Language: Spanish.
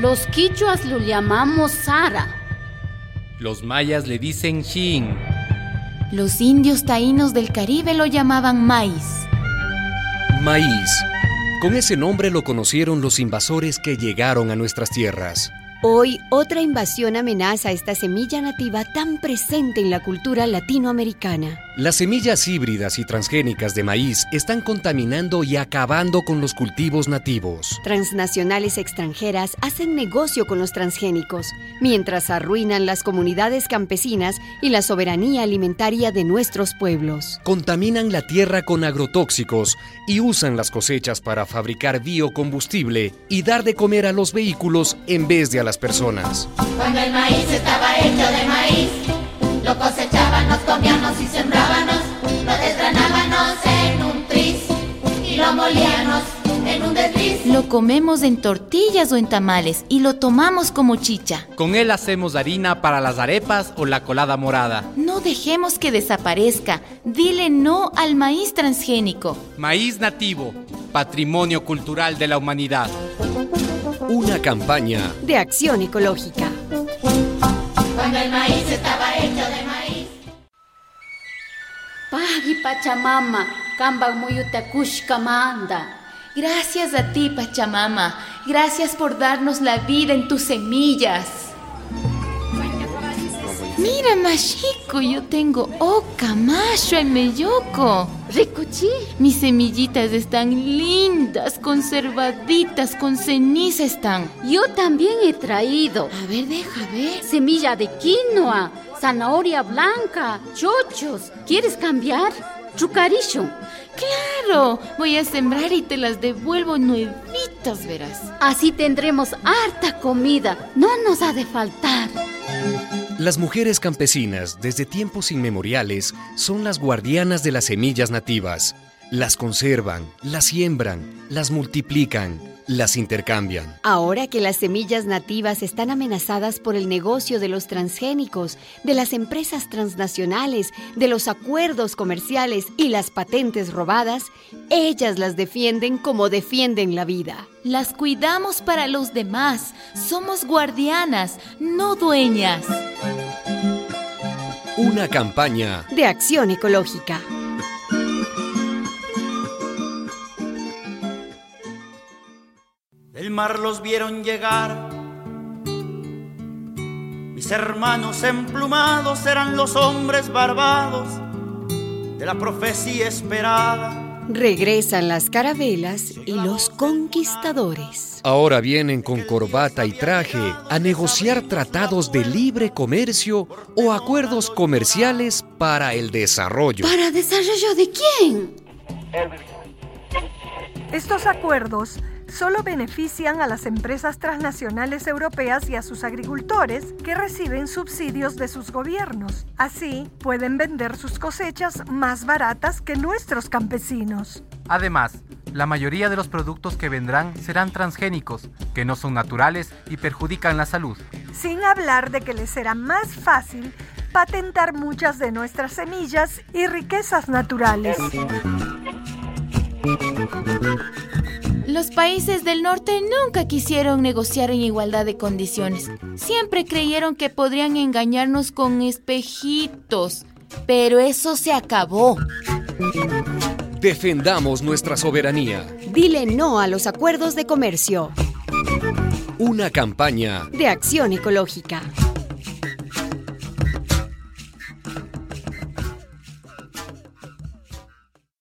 Los quichuas lo llamamos Sara. Los mayas le dicen Shin. Los indios taínos del Caribe lo llamaban maíz. Maíz. Con ese nombre lo conocieron los invasores que llegaron a nuestras tierras. Hoy otra invasión amenaza esta semilla nativa tan presente en la cultura latinoamericana. Las semillas híbridas y transgénicas de maíz están contaminando y acabando con los cultivos nativos. Transnacionales extranjeras hacen negocio con los transgénicos, mientras arruinan las comunidades campesinas y la soberanía alimentaria de nuestros pueblos. Contaminan la tierra con agrotóxicos y usan las cosechas para fabricar biocombustible y dar de comer a los vehículos en vez de a las personas. Cuando el maíz estaba hecho de maíz, lo cosechábamos, comíamos y sembrábamos, en un desliz. Lo comemos en tortillas o en tamales y lo tomamos como chicha. Con él hacemos harina para las arepas o la colada morada. No dejemos que desaparezca. Dile no al maíz transgénico. Maíz nativo, patrimonio cultural de la humanidad. Una campaña de acción ecológica. Cuando el maíz estaba hecho de maíz. Pagi Pachamama, manda. Gracias a ti, Pachamama. Gracias por darnos la vida en tus semillas. Mira, Mashiko, yo tengo oca, macho y meyoco. Ricuchi, Mis semillitas están lindas, conservaditas, con ceniza están. yo también he traído A ver, deja ver. semilla de quinoa, zanahoria blanca, chochos. ¿Quieres cambiar? Chucarillo. Claro, voy a sembrar y te las devuelvo nuevitas, verás. Así tendremos harta comida. No nos ha de faltar. Las mujeres campesinas, desde tiempos inmemoriales, son las guardianas de las semillas nativas. Las conservan, las siembran, las multiplican, las intercambian. Ahora que las semillas nativas están amenazadas por el negocio de los transgénicos, de las empresas transnacionales, de los acuerdos comerciales y las patentes robadas, ellas las defienden como defienden la vida. Las cuidamos para los demás. Somos guardianas, no dueñas. Una campaña De acción ecológica. El mar los vieron llegar. Mis hermanos emplumados eran los hombres barbados de la profecía esperada. Regresan las carabelas y los conquistadores. ahora vienen con corbata y traje a negociar tratados de libre comercio o acuerdos comerciales para el desarrollo. ¿Para desarrollo de quién? Estos acuerdos solo benefician a las empresas transnacionales europeas y a sus agricultores que reciben subsidios de sus gobiernos. Así, pueden vender sus cosechas más baratas que nuestros campesinos. Además, la mayoría de los productos que vendrán serán transgénicos, que no son naturales y perjudican la salud. Sin hablar de que les será más fácil patentar muchas de nuestras semillas y riquezas naturales. Los países del norte nunca quisieron negociar en igualdad de condiciones. Siempre creyeron que podrían engañarnos con espejitos. Pero eso se acabó. Defendamos nuestra soberanía. Dile no a los acuerdos de comercio. Una campaña De acción ecológica.